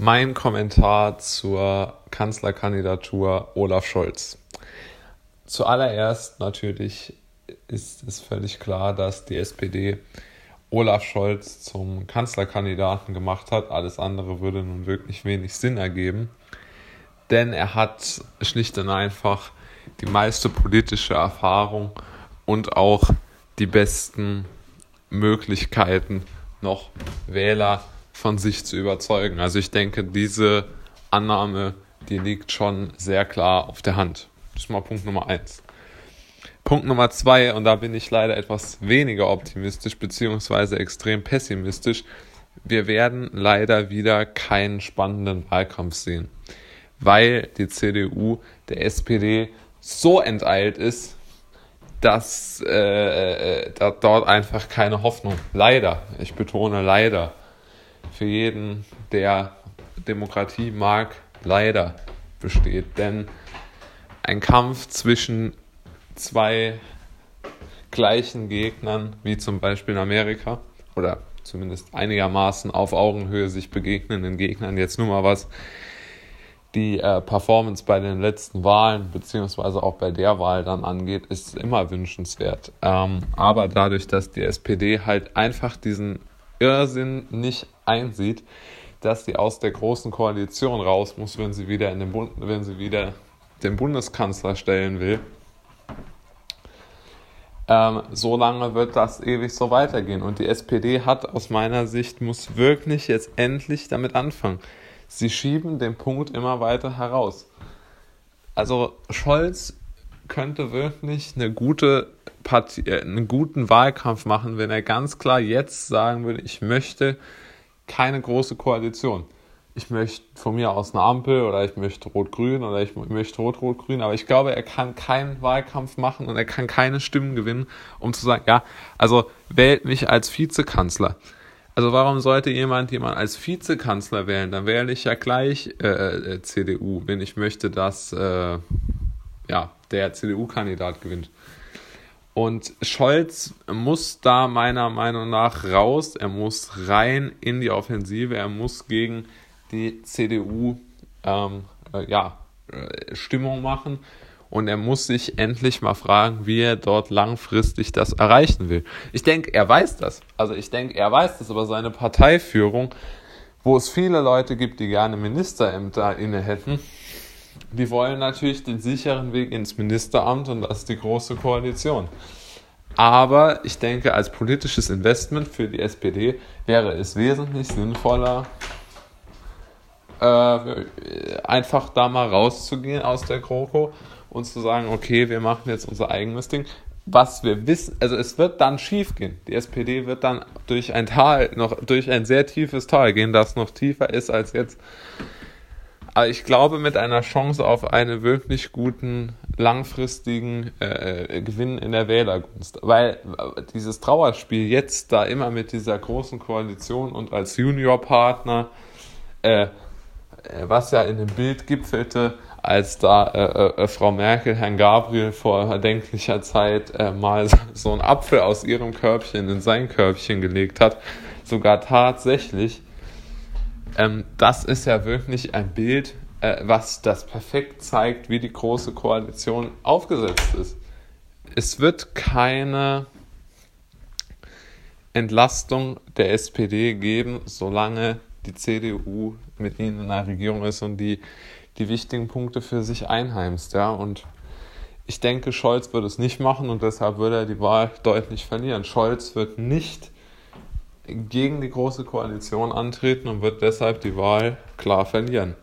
Mein Kommentar zur Kanzlerkandidatur Olaf Scholz. Zuallererst natürlich ist es völlig klar, dass die SPD Olaf Scholz zum Kanzlerkandidaten gemacht hat. Alles andere würde nun wirklich wenig Sinn ergeben. Denn er hat schlicht und einfach die meiste politische Erfahrung und auch die besten Möglichkeiten, noch Wähler von sich zu überzeugen. Also ich denke, diese Annahme, die liegt schon sehr klar auf der Hand. Das ist mal Punkt Nummer eins. Punkt Nummer zwei, und da bin ich leider etwas weniger optimistisch beziehungsweise extrem pessimistisch. Wir werden leider wieder keinen spannenden Wahlkampf sehen, weil die CDU der SPD so enteilt ist, dass äh, äh, dort einfach keine Hoffnung, leider, ich betone leider, für jeden, der Demokratie mag, leider besteht. Denn ein Kampf zwischen zwei gleichen Gegnern, wie zum Beispiel in Amerika, oder zumindest einigermaßen auf Augenhöhe sich begegnenden Gegnern, jetzt nur mal was die äh, Performance bei den letzten Wahlen, beziehungsweise auch bei der Wahl dann angeht, ist immer wünschenswert. Ähm, aber dadurch, dass die SPD halt einfach diesen Irrsinn nicht einsieht, dass sie aus der großen Koalition raus muss, wenn sie wieder in den Bund, wenn sie wieder den Bundeskanzler stellen will. Ähm, so lange wird das ewig so weitergehen. Und die SPD hat aus meiner Sicht, muss wirklich jetzt endlich damit anfangen. Sie schieben den Punkt immer weiter heraus. Also Scholz könnte wirklich eine gute Partie, äh, einen guten Wahlkampf machen, wenn er ganz klar jetzt sagen würde, ich möchte keine große Koalition. Ich möchte von mir aus eine Ampel oder ich möchte Rot-Grün oder ich möchte Rot-Rot-Grün, aber ich glaube, er kann keinen Wahlkampf machen und er kann keine Stimmen gewinnen, um zu sagen, ja, also wählt mich als Vizekanzler. Also warum sollte jemand jemand als Vizekanzler wählen? Dann wähle ich ja gleich äh, äh CDU, wenn ich möchte, dass äh, ja, der CDU-Kandidat gewinnt. Und Scholz muss da meiner Meinung nach raus. Er muss rein in die Offensive. Er muss gegen die CDU ähm, äh, ja, äh, Stimmung machen. Und er muss sich endlich mal fragen, wie er dort langfristig das erreichen will. Ich denke, er weiß das. Also ich denke, er weiß das, aber seine Parteiführung, wo es viele Leute gibt, die gerne Ministerämter inne hätten, die wollen natürlich den sicheren Weg ins Ministeramt und das ist die große Koalition. Aber ich denke, als politisches Investment für die SPD wäre es wesentlich sinnvoller, äh, einfach da mal rauszugehen aus der GroKo und zu sagen, okay, wir machen jetzt unser eigenes Ding. Was wir wissen, also es wird dann schief gehen. Die SPD wird dann durch ein Tal, noch durch ein sehr tiefes Tal gehen, das noch tiefer ist als jetzt. Aber ich glaube, mit einer Chance auf einen wirklich guten, langfristigen äh, Gewinn in der Wählergunst. Weil äh, dieses Trauerspiel jetzt da immer mit dieser großen Koalition und als Juniorpartner, äh, äh was ja in dem Bild gipfelte, als da äh, äh, Frau Merkel Herrn Gabriel vor erdenklicher Zeit äh, mal so einen Apfel aus ihrem Körbchen in sein Körbchen gelegt hat, sogar tatsächlich ähm, das ist ja wirklich ein Bild, äh, was das perfekt zeigt, wie die Große Koalition aufgesetzt ist. Es wird keine Entlastung der SPD geben, solange die CDU mit ihnen in der Regierung ist und die die wichtigen Punkte für sich einheimst. Ja? Und ich denke, Scholz wird es nicht machen und deshalb wird er die Wahl deutlich verlieren. Scholz wird nicht gegen die Große Koalition antreten und wird deshalb die Wahl klar verlieren.